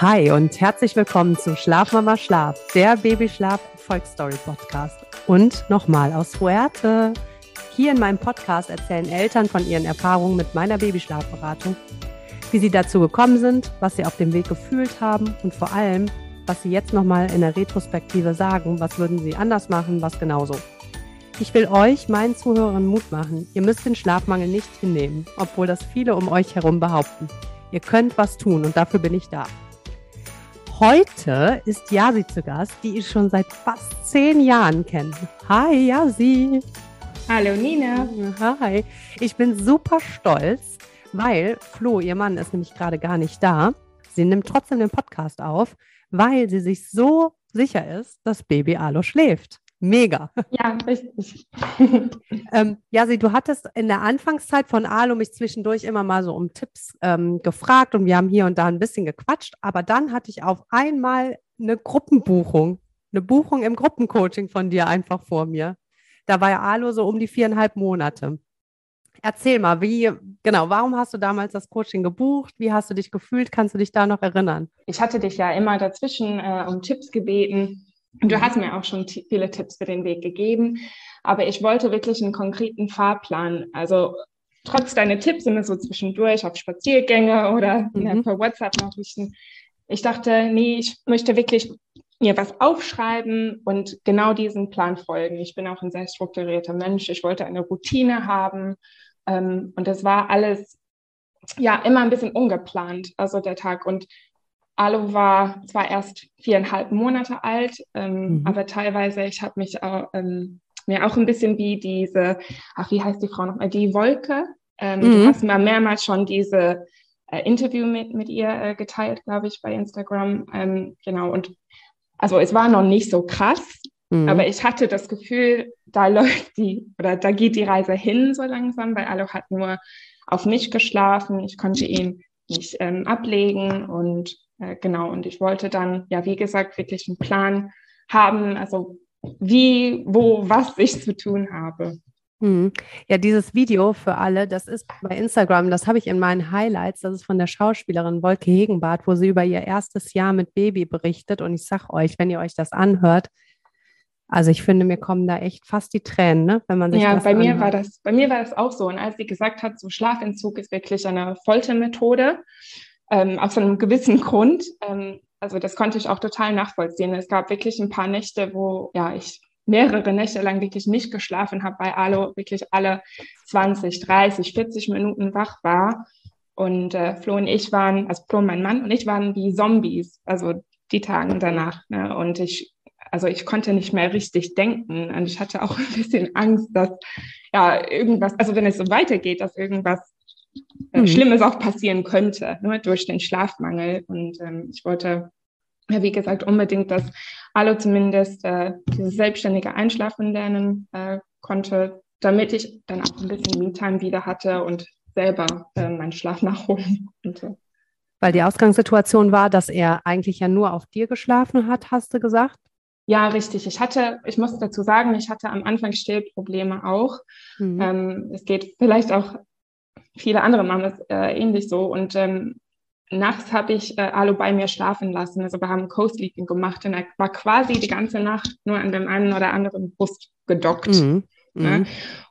Hi und herzlich willkommen zu Schlafmama Schlaf, der Babyschlaf Volksstory Podcast. Und nochmal aus Fuerte. Hier in meinem Podcast erzählen Eltern von ihren Erfahrungen mit meiner Babyschlafberatung, wie sie dazu gekommen sind, was sie auf dem Weg gefühlt haben und vor allem, was sie jetzt nochmal in der Retrospektive sagen, was würden sie anders machen, was genauso. Ich will euch, meinen Zuhörern, Mut machen. Ihr müsst den Schlafmangel nicht hinnehmen, obwohl das viele um euch herum behaupten. Ihr könnt was tun und dafür bin ich da. Heute ist Yasi zu Gast, die ich schon seit fast zehn Jahren kenne. Hi Yasi. Hallo Nina. Hi. Ich bin super stolz, weil Flo, ihr Mann, ist nämlich gerade gar nicht da. Sie nimmt trotzdem den Podcast auf, weil sie sich so sicher ist, dass Baby Alo schläft. Mega. Ja, richtig. ähm, Jasi, du hattest in der Anfangszeit von Alu mich zwischendurch immer mal so um Tipps ähm, gefragt und wir haben hier und da ein bisschen gequatscht, aber dann hatte ich auf einmal eine Gruppenbuchung, eine Buchung im Gruppencoaching von dir einfach vor mir. Da war ja Alu so um die viereinhalb Monate. Erzähl mal, wie, genau, warum hast du damals das Coaching gebucht? Wie hast du dich gefühlt? Kannst du dich da noch erinnern? Ich hatte dich ja immer dazwischen äh, um Tipps gebeten Du mhm. hast mir auch schon viele Tipps für den Weg gegeben, aber ich wollte wirklich einen konkreten Fahrplan. Also trotz deiner Tipps immer so zwischendurch auf Spaziergänge oder mhm. ja, per WhatsApp-Nachrichten. Ich dachte, nee, ich möchte wirklich mir was aufschreiben und genau diesen Plan folgen. Ich bin auch ein sehr strukturierter Mensch. Ich wollte eine Routine haben ähm, und das war alles ja immer ein bisschen ungeplant, also der Tag. Und Alu war zwar erst viereinhalb Monate alt, ähm, mhm. aber teilweise, ich habe mich auch, ähm, mir auch ein bisschen wie diese, ach, wie heißt die Frau nochmal, die Wolke. Ähm, mhm. Du hast mal mehrmals schon diese äh, Interview mit, mit ihr äh, geteilt, glaube ich, bei Instagram. Ähm, genau, und also es war noch nicht so krass, mhm. aber ich hatte das Gefühl, da läuft die, oder da geht die Reise hin so langsam, weil Alu hat nur auf mich geschlafen. Ich konnte ihn nicht ähm, ablegen und äh, genau, und ich wollte dann, ja, wie gesagt, wirklich einen Plan haben, also wie, wo, was ich zu tun habe. Hm. Ja, dieses Video für alle, das ist bei Instagram, das habe ich in meinen Highlights, das ist von der Schauspielerin Wolke Hegenbart, wo sie über ihr erstes Jahr mit Baby berichtet. Und ich sage euch, wenn ihr euch das anhört, also ich finde, mir kommen da echt fast die Tränen, ne? wenn man sich ja, das bei anhört. mir war das, bei mir war das auch so. Und als sie gesagt hat, so Schlafentzug ist wirklich eine Foltermethode, ähm, aus einem gewissen Grund. Ähm, also das konnte ich auch total nachvollziehen. Es gab wirklich ein paar Nächte, wo ja ich mehrere Nächte lang wirklich nicht geschlafen habe, weil Alo wirklich alle 20, 30, 40 Minuten wach war. Und äh, Flo und ich waren, also Flo, mein Mann und ich waren wie Zombies, also die Tage danach. Ne? Und ich, also ich konnte nicht mehr richtig denken und ich hatte auch ein bisschen Angst, dass ja irgendwas, also wenn es so weitergeht, dass irgendwas äh, mhm. Schlimmes auch passieren könnte ne, durch den Schlafmangel. Und ähm, ich wollte, ja, wie gesagt, unbedingt, dass alle zumindest äh, dieses selbstständige Einschlafen lernen äh, konnte, damit ich dann auch ein bisschen Me-Time wieder hatte und selber äh, meinen Schlaf nachholen konnte. Weil die Ausgangssituation war, dass er eigentlich ja nur auf dir geschlafen hat, hast du gesagt? Ja, richtig. Ich hatte, ich muss dazu sagen, ich hatte am Anfang Stillprobleme auch. Mhm. Ähm, es geht vielleicht auch viele andere machen das äh, ähnlich so. Und ähm, nachts habe ich äh, Alu bei mir schlafen lassen. Also wir haben Co-Sleeping gemacht und er war quasi die ganze Nacht nur an dem einen oder anderen Brust gedockt. Mhm. Ne? Mhm.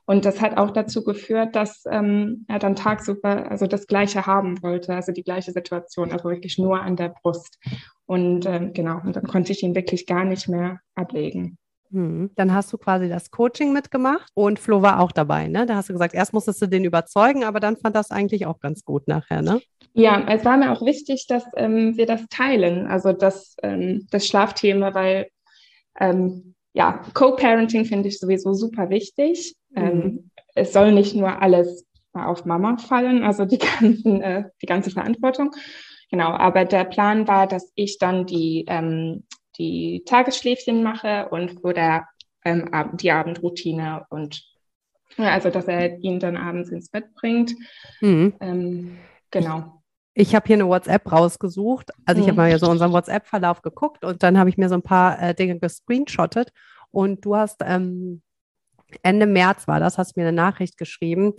Und das hat auch dazu geführt, dass ähm, er dann tagsüber also das Gleiche haben wollte, also die gleiche Situation, also wirklich nur an der Brust. Und ähm, genau, und dann konnte ich ihn wirklich gar nicht mehr ablegen. Hm. Dann hast du quasi das Coaching mitgemacht und Flo war auch dabei, ne? Da hast du gesagt, erst musstest du den überzeugen, aber dann fand das eigentlich auch ganz gut nachher, ne? Ja, es war mir auch wichtig, dass ähm, wir das teilen, also das, ähm, das Schlafthema, weil ähm, ja, Co-Parenting finde ich sowieso super wichtig. Ähm, mhm. es soll nicht nur alles auf Mama fallen, also die, ganzen, äh, die ganze Verantwortung. Genau, aber der Plan war, dass ich dann die ähm, die Tagesschläfchen mache und für der, ähm, die Abendroutine und also dass er ihn dann abends ins Bett bringt. Mhm. Ähm, genau. Ich habe hier eine WhatsApp rausgesucht. Also ich habe mhm. mal so unseren WhatsApp-Verlauf geguckt und dann habe ich mir so ein paar äh, Dinge gescreenshottet und du hast ähm, Ende März war das, hast mir eine Nachricht geschrieben.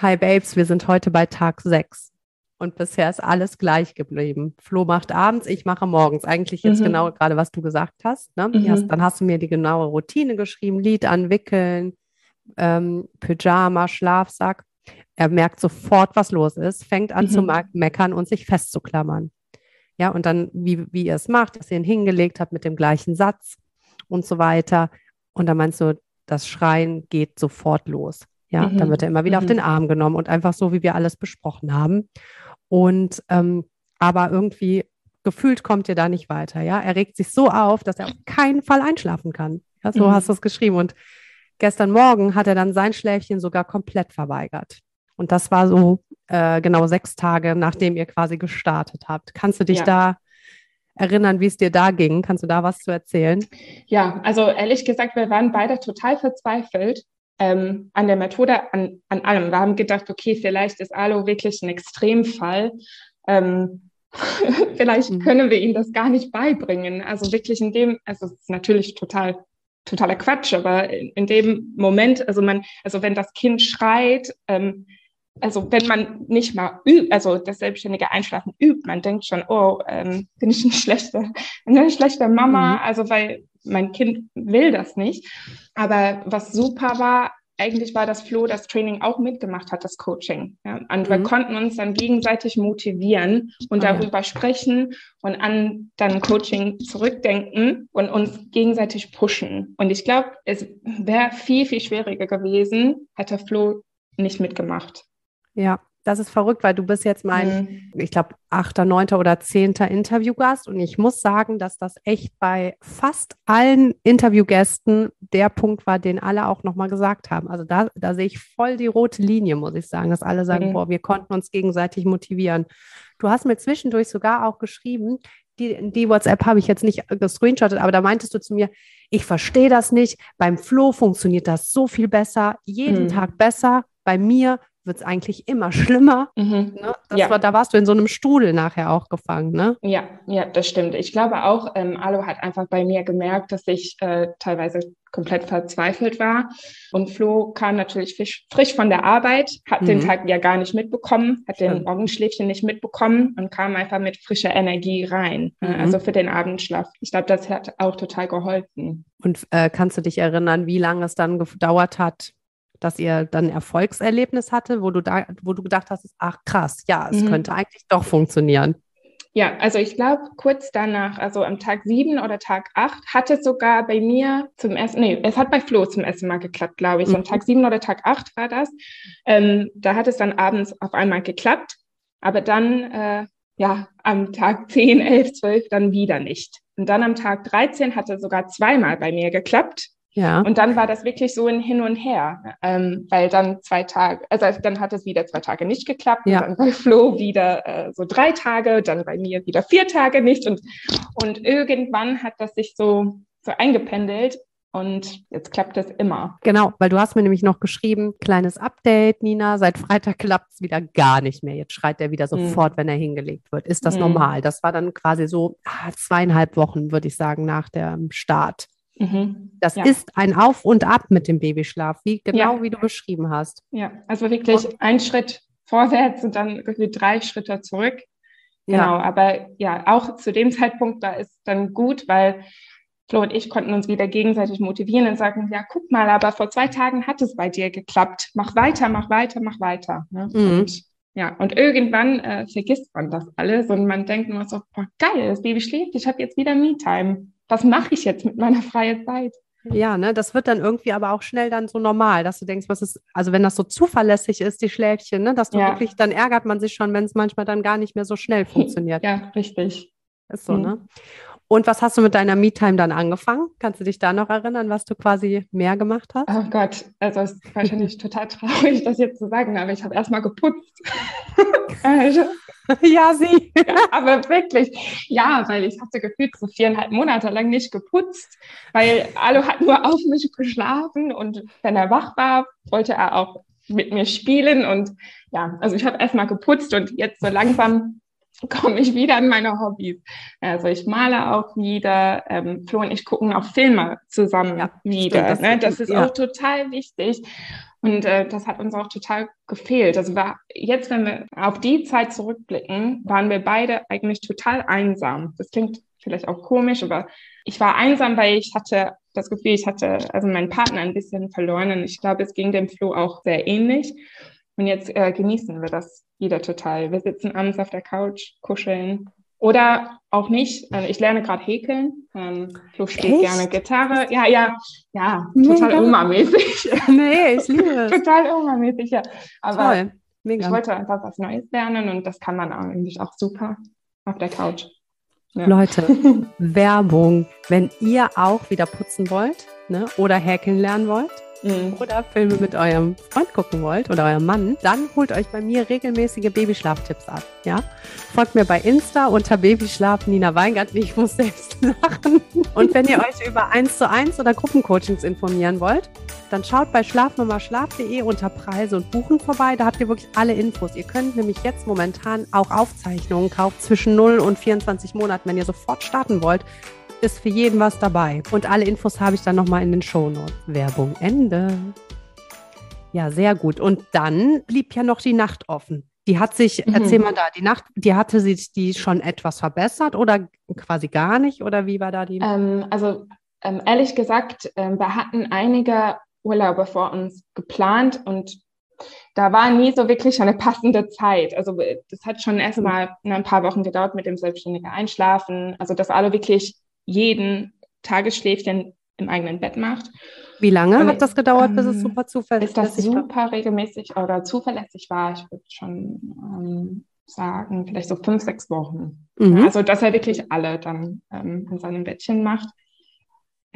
Hi Babes, wir sind heute bei Tag 6. Und bisher ist alles gleich geblieben. Flo macht abends, ich mache morgens. Eigentlich jetzt mhm. genau gerade, was du gesagt hast. Ne? Mhm. Hast, dann hast du mir die genaue Routine geschrieben, Lied anwickeln, ähm, Pyjama, Schlafsack. Er merkt sofort, was los ist, fängt an mhm. zu meckern und sich festzuklammern. Ja, und dann, wie, wie ihr es macht, dass ihr ihn hingelegt habt mit dem gleichen Satz und so weiter. Und dann meinst du, das Schreien geht sofort los. Ja, mhm. dann wird er immer wieder mhm. auf den Arm genommen und einfach so, wie wir alles besprochen haben. Und ähm, aber irgendwie gefühlt kommt ihr da nicht weiter. Ja, er regt sich so auf, dass er auf keinen Fall einschlafen kann. Ja, so mhm. hast du es geschrieben. Und gestern Morgen hat er dann sein Schläfchen sogar komplett verweigert. Und das war so äh, genau sechs Tage, nachdem ihr quasi gestartet habt. Kannst du dich ja. da erinnern, wie es dir da ging? Kannst du da was zu erzählen? Ja, also ehrlich gesagt, wir waren beide total verzweifelt ähm, an der Methode, an, an allem. Wir haben gedacht, okay, vielleicht ist Alo wirklich ein Extremfall. Ähm, vielleicht mhm. können wir ihm das gar nicht beibringen. Also wirklich in dem, also es ist natürlich total totaler Quatsch, aber in, in dem Moment, also man, also wenn das Kind schreit, ähm, also wenn man nicht mal übt, also das selbstständige Einschlafen übt, man denkt schon, oh, ähm, bin ich eine schlechte, eine schlechte Mama, mhm. also weil mein Kind will das nicht. Aber was super war, eigentlich war das Flo das Training auch mitgemacht hat, das Coaching. Ja? Und mhm. wir konnten uns dann gegenseitig motivieren und ah, darüber ja. sprechen und an dann Coaching zurückdenken und uns gegenseitig pushen. Und ich glaube, es wäre viel, viel schwieriger gewesen, hätte Flo nicht mitgemacht. Ja, das ist verrückt, weil du bist jetzt mein, mhm. ich glaube, achter, neunter oder zehnter Interviewgast. Und ich muss sagen, dass das echt bei fast allen Interviewgästen der Punkt war, den alle auch nochmal gesagt haben. Also da, da sehe ich voll die rote Linie, muss ich sagen, dass alle sagen, mhm. boah, wir konnten uns gegenseitig motivieren. Du hast mir zwischendurch sogar auch geschrieben, die, die WhatsApp habe ich jetzt nicht gescreenshottet, aber da meintest du zu mir, ich verstehe das nicht. Beim Flow funktioniert das so viel besser, jeden mhm. Tag besser. Bei mir wird es eigentlich immer schlimmer. Mhm. Ne? ja. war, da warst du in so einem Strudel nachher auch gefangen, ne? Ja, ja, das stimmt. Ich glaube auch, ähm, Alo hat einfach bei mir gemerkt, dass ich äh, teilweise komplett verzweifelt war. Und Flo kam natürlich frisch, frisch von der Arbeit, hat mhm. den Tag ja gar nicht mitbekommen, hat den Morgenschläfchen nicht mitbekommen und kam einfach mit frischer Energie rein. Äh, mhm. Also für den Abendschlaf. Ich glaube, das hat auch total geholfen. Und äh, kannst du dich erinnern, wie lange es dann gedauert hat, dass ihr dann ein Erfolgserlebnis hatte, wo du da, wo du gedacht hast, ach krass, ja, es mhm. könnte eigentlich doch funktionieren. Ja, also ich glaube, kurz danach, also am Tag sieben oder Tag acht, hat es sogar bei mir zum ersten, nee, es hat bei Flo zum ersten Mal geklappt, glaube ich. Mhm. Am Tag sieben oder Tag acht war das. Ähm, da hat es dann abends auf einmal geklappt, aber dann, äh, ja, am Tag zehn, elf, zwölf dann wieder nicht. Und dann am Tag 13 hat es sogar zweimal bei mir geklappt. Ja. Und dann war das wirklich so ein Hin und Her, ähm, weil dann zwei Tage, also dann hat es wieder zwei Tage nicht geklappt, ja. dann bei Flo wieder äh, so drei Tage, dann bei mir wieder vier Tage nicht und, und irgendwann hat das sich so, so eingependelt und jetzt klappt es immer. Genau, weil du hast mir nämlich noch geschrieben, kleines Update, Nina, seit Freitag klappt es wieder gar nicht mehr. Jetzt schreit er wieder hm. sofort, hm. wenn er hingelegt wird. Ist das hm. normal? Das war dann quasi so ah, zweieinhalb Wochen, würde ich sagen, nach dem Start. Mhm. Das ja. ist ein Auf und Ab mit dem Babyschlaf, wie genau ja. wie du beschrieben hast. Ja, also wirklich und, ein Schritt vorwärts und dann drei Schritte zurück. Genau, ja. aber ja, auch zu dem Zeitpunkt, da ist dann gut, weil Flo und ich konnten uns wieder gegenseitig motivieren und sagen, ja, guck mal, aber vor zwei Tagen hat es bei dir geklappt. Mach weiter, mach weiter, mach weiter. Ne? Mhm. Und, ja, und irgendwann äh, vergisst man das alles und man denkt nur so, boah, geil, das Baby schläft, ich habe jetzt wieder Me-Time was mache ich jetzt mit meiner freien Zeit? Ja, ne, das wird dann irgendwie aber auch schnell dann so normal, dass du denkst, was ist, also wenn das so zuverlässig ist, die Schläfchen, ne, dass du ja. wirklich, dann ärgert man sich schon, wenn es manchmal dann gar nicht mehr so schnell funktioniert. Ja, richtig. Ist so, mhm. ne? Und was hast du mit deiner Me-Time dann angefangen? Kannst du dich da noch erinnern, was du quasi mehr gemacht hast? Oh Gott, also es ist wahrscheinlich total traurig, das jetzt zu sagen, aber ich habe erstmal geputzt. also, ja, sie. Ja, aber wirklich, ja, weil ich hatte gefühlt so viereinhalb Monate lang nicht geputzt, weil Alu hat nur auf mich geschlafen und wenn er wach war, wollte er auch mit mir spielen und ja, also ich habe erstmal geputzt und jetzt so langsam komme ich wieder an meine Hobbys. Also ich male auch wieder. Ähm, Flo und ich gucken auch Filme zusammen ja, wieder. Stimmt, das, ne? das ist ja. auch total wichtig. Und äh, das hat uns auch total gefehlt. Also war, jetzt, wenn wir auf die Zeit zurückblicken, waren wir beide eigentlich total einsam. Das klingt vielleicht auch komisch, aber ich war einsam, weil ich hatte das Gefühl, ich hatte also meinen Partner ein bisschen verloren und ich glaube, es ging dem Flo auch sehr ähnlich. Und jetzt äh, genießen wir das wieder total. Wir sitzen abends auf der Couch, kuscheln. Oder auch nicht. Also ich lerne gerade häkeln. Ähm, Flo spielt gerne Gitarre. Ja, ja, ja, total Oma-mäßig. Nee, ich liebe es. total Oma-mäßig, ja. Aber Toll. Mega. ich wollte einfach was Neues lernen und das kann man eigentlich auch super auf der Couch. Ja. Leute, Werbung. Wenn ihr auch wieder putzen wollt ne, oder häkeln lernen wollt, mhm. oder Filme mit eurem Freund gucken wollt oder eurem Mann, dann holt euch bei mir regelmäßige Babyschlaftipps ab. Ja? Folgt mir bei Insta unter Babyschlaf Nina Weingart. Ich muss selbst lachen. Und wenn ihr euch über 1 zu 1 oder Gruppencoachings informieren wollt, dann schaut bei schlafmamaschlaf.de unter Preise und Buchen vorbei. Da habt ihr wirklich alle Infos. Ihr könnt nämlich jetzt momentan auch Aufzeichnungen kaufen zwischen 0 und 24 Monaten, wenn ihr sofort starten wollt ist für jeden was dabei. Und alle Infos habe ich dann nochmal in den Shownotes. Werbung Ende. Ja, sehr gut. Und dann blieb ja noch die Nacht offen. Die hat sich, mhm. erzähl mal da, die Nacht, die hatte sich die schon etwas verbessert oder quasi gar nicht? Oder wie war da die? Ähm, also ähm, ehrlich gesagt, ähm, wir hatten einige Urlaube vor uns geplant und da war nie so wirklich eine passende Zeit. Also das hat schon erst mal ein paar Wochen gedauert mit dem selbstständigen Einschlafen. Also dass alle wirklich jeden Tagesschläfchen im eigenen Bett macht. Wie lange und hat das gedauert, bis es ähm, super zuverlässig war? Bis das super regelmäßig oder zuverlässig war, ich würde schon ähm, sagen, vielleicht so fünf, sechs Wochen. Mhm. Also, dass er wirklich alle dann ähm, in seinem Bettchen macht.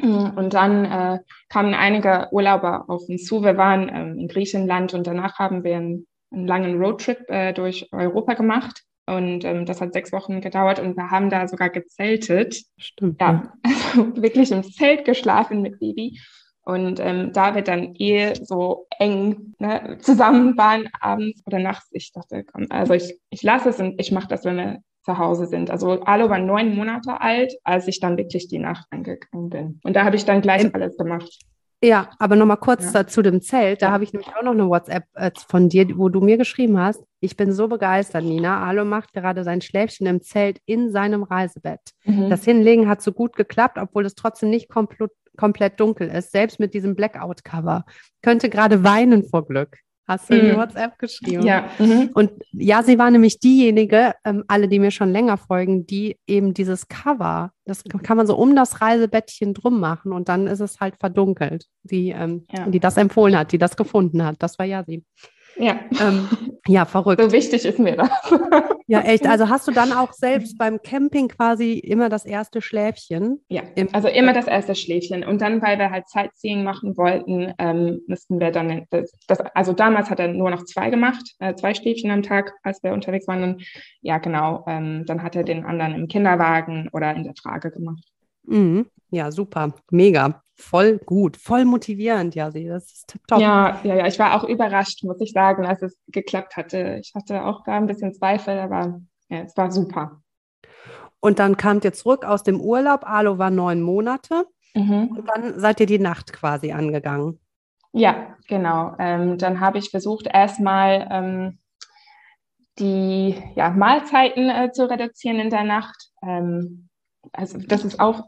Und dann äh, kamen einige Urlauber auf uns zu. Wir waren ähm, in Griechenland und danach haben wir einen, einen langen Roadtrip äh, durch Europa gemacht. Und ähm, das hat sechs Wochen gedauert und wir haben da sogar gezeltet. Stimmt. Ja, also wirklich im Zelt geschlafen mit Baby. Und ähm, da wir dann eh so eng ne, zusammen waren, abends oder nachts, ich dachte, komm, also ich, ich lasse es und ich mache das, wenn wir zu Hause sind. Also Alo war neun Monate alt, als ich dann wirklich die Nacht angegangen bin. Und da habe ich dann gleich alles gemacht. Ja, aber nochmal kurz ja. zu dem Zelt. Da ja. habe ich nämlich auch noch eine WhatsApp äh, von dir, wo du mir geschrieben hast. Ich bin so begeistert, Nina. Alo macht gerade sein Schläfchen im Zelt in seinem Reisebett. Mhm. Das Hinlegen hat so gut geklappt, obwohl es trotzdem nicht komplett, komplett dunkel ist, selbst mit diesem Blackout-Cover. Könnte gerade weinen vor Glück. Hast du mhm. in WhatsApp geschrieben? Ja. Mhm. Und ja, sie war nämlich diejenige, ähm, alle, die mir schon länger folgen, die eben dieses Cover, das kann man so um das Reisebettchen drum machen und dann ist es halt verdunkelt, die, ähm, ja. die das empfohlen hat, die das gefunden hat. Das war ja sie. Ja. Ähm, ja, verrückt. So wichtig ist mir das. ja, echt. Also hast du dann auch selbst beim Camping quasi immer das erste Schläfchen? Ja, also immer das erste Schläfchen. Und dann, weil wir halt Sightseeing machen wollten, ähm, müssten wir dann, das, das, also damals hat er nur noch zwei gemacht, äh, zwei Schläfchen am Tag, als wir unterwegs waren. Und ja, genau, ähm, dann hat er den anderen im Kinderwagen oder in der Trage gemacht. Mhm. Ja, super, mega, voll gut, voll motivierend, ja, sie, das ist top. Ja, ja, ja, ich war auch überrascht, muss ich sagen, als es geklappt hatte. Ich hatte auch da ein bisschen Zweifel, aber ja, es war super. Und dann kamt ihr zurück aus dem Urlaub, Alo war neun Monate mhm. und dann seid ihr die Nacht quasi angegangen. Ja, genau. Ähm, dann habe ich versucht, erstmal ähm, die ja, Mahlzeiten äh, zu reduzieren in der Nacht. Ähm, also das ist auch,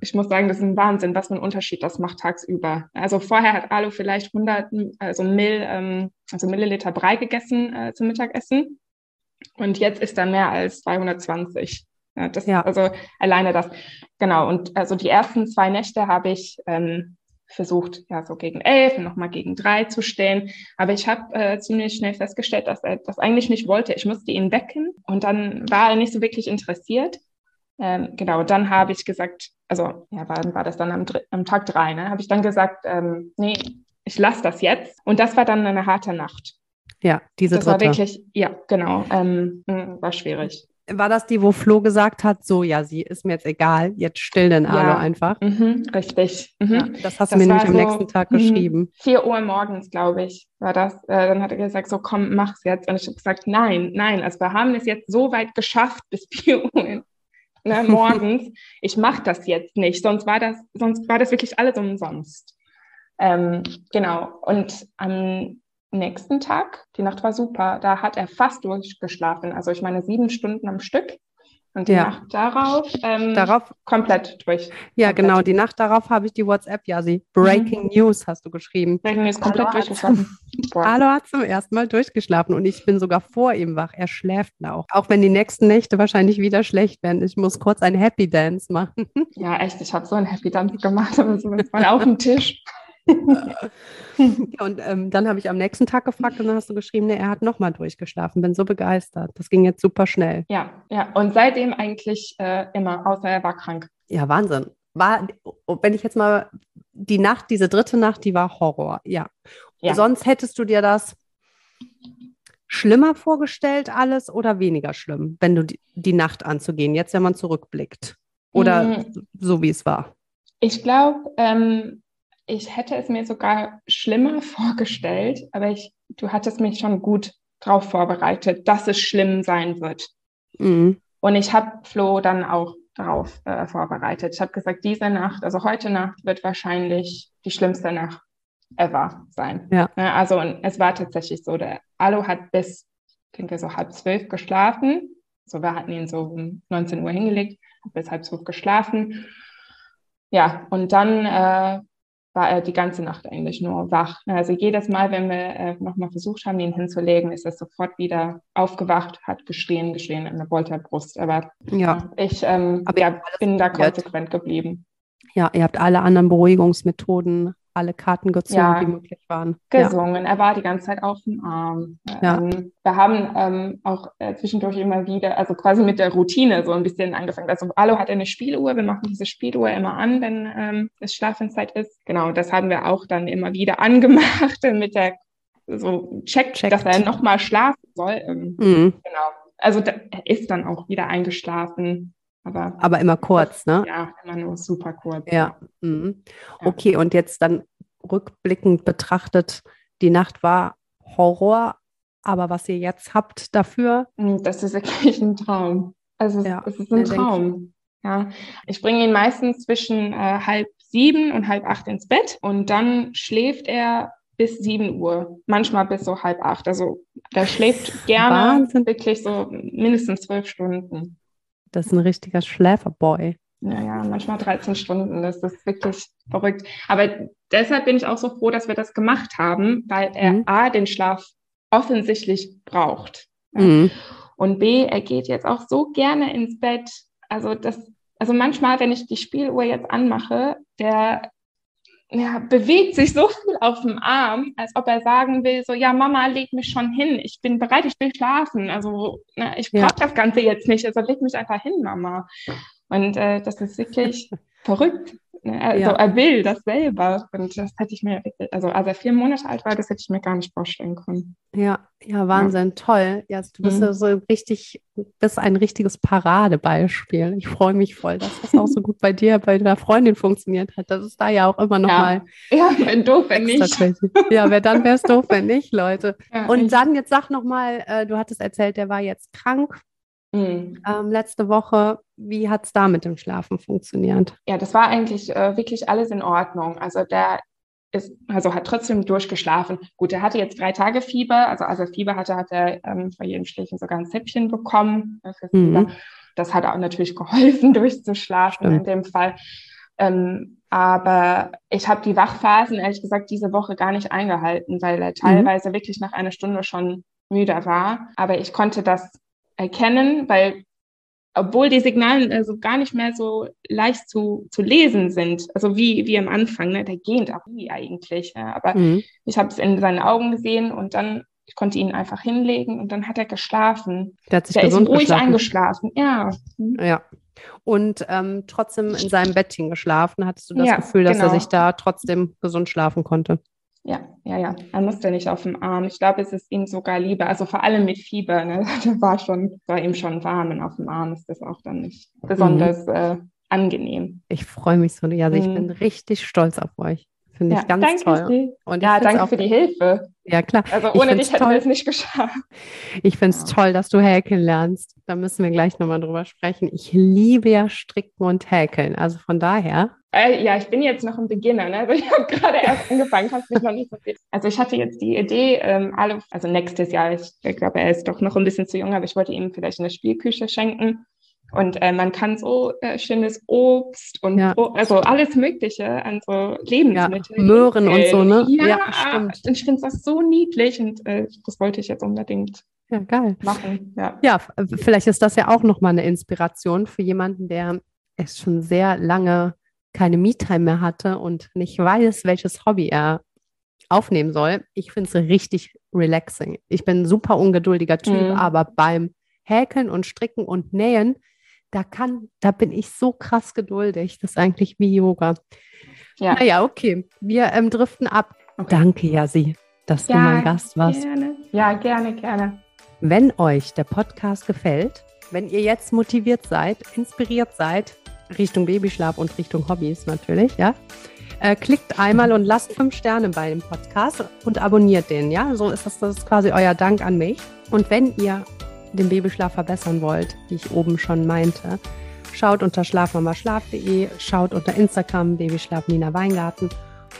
ich muss sagen, das ist ein Wahnsinn, was für ein Unterschied das macht tagsüber. Also vorher hat Alu vielleicht 100, also, Mill, ähm, also Milliliter Brei gegessen äh, zum Mittagessen und jetzt ist er mehr als 220. Ja, das, ja. Also alleine das, genau. Und also die ersten zwei Nächte habe ich ähm, versucht, ja, so gegen elf und nochmal gegen drei zu stehen. Aber ich habe äh, ziemlich schnell festgestellt, dass er das eigentlich nicht wollte. Ich musste ihn wecken und dann war er nicht so wirklich interessiert. Ähm, genau, dann habe ich gesagt, also ja, war, war das dann am, am Tag drei, ne, habe ich dann gesagt, ähm, nee, ich lasse das jetzt. Und das war dann eine harte Nacht. Ja, diese das dritte. war wirklich, ja, genau, ähm, hm, war schwierig. War das die, wo Flo gesagt hat, so, ja, sie ist mir jetzt egal, jetzt still den Alu Ja. einfach? Mhm, richtig. Mhm. Ja, das hast du Das mir nämlich am so, nächsten Tag mhm, geschrieben. 4 Uhr morgens, glaube ich, war das. Äh, dann hat er gesagt, so komm, mach's jetzt. Und ich habe gesagt, nein, nein, also wir haben es jetzt so weit geschafft bis 4 Uhr ne, morgens. ich mache das jetzt nicht, sonst war das, sonst war das wirklich alles umsonst. Ähm, genau. Und am nächsten Tag, die Nacht war super, da hat er fast durchgeschlafen. Also ich meine sieben Stunden am Stück. Und die Ja. Nacht darauf, ähm, Darauf, komplett durch. ja, komplett. genau, die Nacht darauf habe ich die WhatsApp, ja, sie. Breaking News hast du geschrieben. Deswegen ist komplett Hallo, durchgeschlafen. Alu hat zum ersten Mal durchgeschlafen und ich bin sogar vor ihm wach. Er schläft auch. Auch wenn die nächsten Nächte wahrscheinlich wieder schlecht werden. Ich muss kurz ein Happy Dance machen. Ja, echt, ich habe so ein Happy Dance gemacht, aber so mal auf dem Tisch. Und ähm, dann habe ich am nächsten Tag gefragt und dann hast du geschrieben, nee, er hat nochmal durchgeschlafen. Bin so begeistert. Das ging jetzt super schnell. Ja, ja. Und seitdem eigentlich äh, immer, außer er war krank. Ja, Wahnsinn. War, wenn ich jetzt mal die Nacht, diese dritte Nacht, die war Horror. Ja. Ja. Sonst hättest du dir das schlimmer vorgestellt, alles oder weniger schlimm, wenn du die, die Nacht anzugehen, jetzt wenn man zurückblickt. Oder Mhm. so wie es war. Ich glaube, ähm, ich hätte es mir sogar schlimmer vorgestellt, aber ich, du hattest mich schon gut darauf vorbereitet, dass es schlimm sein wird. Mhm. Und ich habe Flo dann auch darauf äh, vorbereitet. Ich habe gesagt, diese Nacht, also heute Nacht, wird wahrscheinlich die schlimmste Nacht ever sein. Ja. Ne, Also und es war tatsächlich so, der Alu hat bis, ich denke, so halb zwölf geschlafen. So, wir hatten ihn so um 19 Uhr hingelegt, bis halb zwölf geschlafen. Ja, und dann äh, war er die ganze Nacht eigentlich nur wach. Also jedes Mal, wenn wir äh, nochmal versucht haben, ihn hinzulegen, ist er sofort wieder aufgewacht, hat geschrien, geschrien an der Bolterbrust. Aber Ja. ich ähm, Aber ja, bin da konsequent geblieben. ja, ihr habt alle anderen Beruhigungsmethoden, alle Karten gezogen, Ja. die möglich waren. Ja. gesungen. Er war die ganze Zeit auf dem Arm. Ja. Ähm, wir haben ähm, auch äh, zwischendurch immer wieder, also quasi mit der Routine so ein bisschen angefangen. Also Alu hat eine Spieluhr, wir machen diese Spieluhr immer an, wenn ähm, es Schlafenszeit ist. Genau, das haben wir auch dann immer wieder angemacht mit der so checkt, Checkt. dass er nochmal schlafen soll. Ähm, Mhm. genau. Also da, er ist dann auch wieder eingeschlafen. Aber Aber immer kurz, ne? ja, immer nur super kurz. Ja. Mhm. Ja. Okay, und jetzt dann rückblickend betrachtet, die Nacht war Horror, aber was ihr jetzt habt dafür, Mm, Das ist wirklich ein Traum. Also es, Ja, es ist ein. Traum. Ja, ich bringe ihn meistens zwischen äh, halb sieben und halb acht ins Bett und dann schläft er bis sieben Uhr, manchmal bis so halb acht. Also der schläft gerne Wahnsinn. wirklich so mindestens zwölf Stunden. Das ist ein richtiger Schläferboy. Naja, manchmal 13 Stunden. Das ist wirklich verrückt. Aber deshalb bin ich auch so froh, dass wir das gemacht haben, weil er Mhm. A, den Schlaf offensichtlich braucht. Mhm. Und B, er geht jetzt auch so gerne ins Bett. Also das, also manchmal, wenn ich die Spieluhr jetzt anmache, der ja, bewegt sich so viel auf dem Arm, als ob er sagen will, so, ja, Mama, leg mich schon hin. Ich bin bereit, ich will schlafen. Also na, ich Ja. brauche das Ganze jetzt nicht. Also leg mich einfach hin, Mama. Und äh, das ist wirklich verrückt. Ne? Also Ja. er will das selber. Und das hätte ich mir, also als er vier Monate alt war, das hätte ich mir gar nicht vorstellen können. Ja, ja, Wahnsinn, toll. Ja, du bist Mhm. ja so richtig, bist ein richtiges Paradebeispiel. Ich freue mich voll, dass das auch so gut bei dir, bei deiner Freundin funktioniert hat. Das ist da ja auch immer noch Ja, mal Ja, wenn doof, wenn nicht. Ja, wer dann wäre es doof, wenn nicht, Leute. Ja, Und dann, jetzt sag noch mal, äh, du hattest erzählt, der war jetzt krank Mhm. ähm, letzte Woche. Wie hat es da mit dem Schlafen funktioniert? Ja, das war eigentlich äh, wirklich alles in Ordnung. Also der ist, also hat trotzdem durchgeschlafen. Gut, er hatte jetzt drei Tage Fieber. Also als er Fieber hatte, hat er ähm, vor jedem Schläfchen sogar ein Zäppchen bekommen äh, für Mhm. Das hat auch natürlich geholfen, durchzuschlafen in Stimmt. dem Fall. Ähm, aber ich habe die Wachphasen ehrlich gesagt diese Woche gar nicht eingehalten, weil er teilweise wirklich nach einer Stunde schon müde war. Aber ich konnte das erkennen, weil obwohl die Signale also gar nicht mehr so leicht zu, zu lesen sind, also wie, wie am Anfang, ne? der gähnt auch nie eigentlich. Ja? Aber Mhm. ich habe es in seinen Augen gesehen und dann, ich konnte ihn einfach hinlegen und dann hat er geschlafen. Der hat sich Der ist gesund ruhig geschlafen. eingeschlafen, ja. Ja. Und ähm, trotzdem in seinem Bettchen geschlafen. Hattest du das Ja, Gefühl, dass er genau. sich da trotzdem gesund schlafen konnte? Ja, ja, ja. Er musste nicht auf dem Arm. Ich glaube, es ist ihm sogar lieber, also vor allem mit Fieber, ne? Da war schon, war ihm schon warm und auf dem Arm ist das auch dann nicht besonders mhm. äh, angenehm. Ich freue mich so, ja, also ich mhm. bin richtig stolz auf euch. Finde ja, ich ganz danke toll. Und ja, danke für die Hilfe. Ja, klar. Also ohne dich hätten wir es nicht geschafft. Ich finde es ja. toll, dass du häkeln lernst. Da müssen wir gleich nochmal drüber sprechen. Ich liebe ja Stricken und Häkeln. Also von daher. Äh, ja, ich bin jetzt noch ein Beginner. Ne? Also ich habe gerade erst angefangen, kannst mich noch nicht so viel. Also ich hatte jetzt die Idee, ähm, alle, also nächstes Jahr, ich, ich glaube, er ist doch noch ein bisschen zu jung, aber ich wollte ihm vielleicht eine Spielküche schenken. Und äh, man kann so äh, schönes Obst und ja. also alles Mögliche an so Lebensmitteln. Ja, Möhren und so, ne? Ja, ja stimmt. Und ich finde das so niedlich und äh, das wollte ich jetzt unbedingt ja, geil. machen. Ja. ja, vielleicht ist das ja auch nochmal eine Inspiration für jemanden, der es schon sehr lange keine Me-Time mehr hatte und nicht weiß, welches Hobby er aufnehmen soll. Ich finde es richtig relaxing. Ich bin ein super ungeduldiger Typ, mhm. aber beim Häkeln und Stricken und Nähen da kann, da bin ich so krass geduldig. Das ist eigentlich wie Yoga. Ja. Naja, okay. Wir ähm, driften ab. Okay. Danke, Yasi, dass ja, du mein Gast warst. Gerne. Ja, gerne, gerne. Wenn euch der Podcast gefällt, wenn ihr jetzt motiviert seid, inspiriert seid, Richtung Babyschlaf und Richtung Hobbys natürlich, ja, äh, klickt einmal und lasst fünf Sterne bei dem Podcast und abonniert den, ja. So ist das, das ist quasi euer Dank an mich. Und wenn ihr den Babyschlaf verbessern wollt, wie ich oben schon meinte, schaut unter schlafmamaschlaf.de, schaut unter Instagram Babyschlaf Nina Weingarten.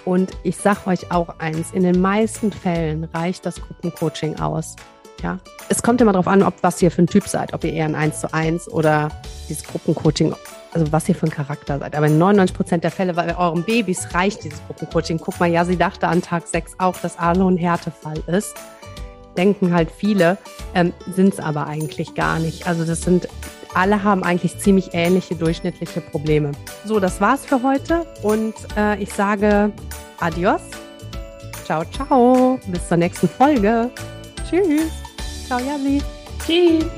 Und ich sage euch auch eins, in den meisten Fällen reicht das Gruppencoaching aus. Ja, es kommt immer darauf an, ob was ihr für ein Typ seid, ob ihr eher ein 1 zu 1 oder dieses Gruppencoaching, also was ihr für ein Charakter seid. Aber in 99 Prozent der Fälle bei euren Babys reicht dieses Gruppencoaching. Guck mal, ja, sie dachte an Tag 6 auch, dass Arlo ein Härtefall ist denken halt viele, ähm, sind es aber eigentlich gar nicht. Also das sind, alle haben eigentlich ziemlich ähnliche durchschnittliche Probleme. So, das war's für heute und äh, ich sage Adios. Ciao, ciao. Bis zur nächsten Folge. Tschüss. Ciao, Yasi. Tschüss.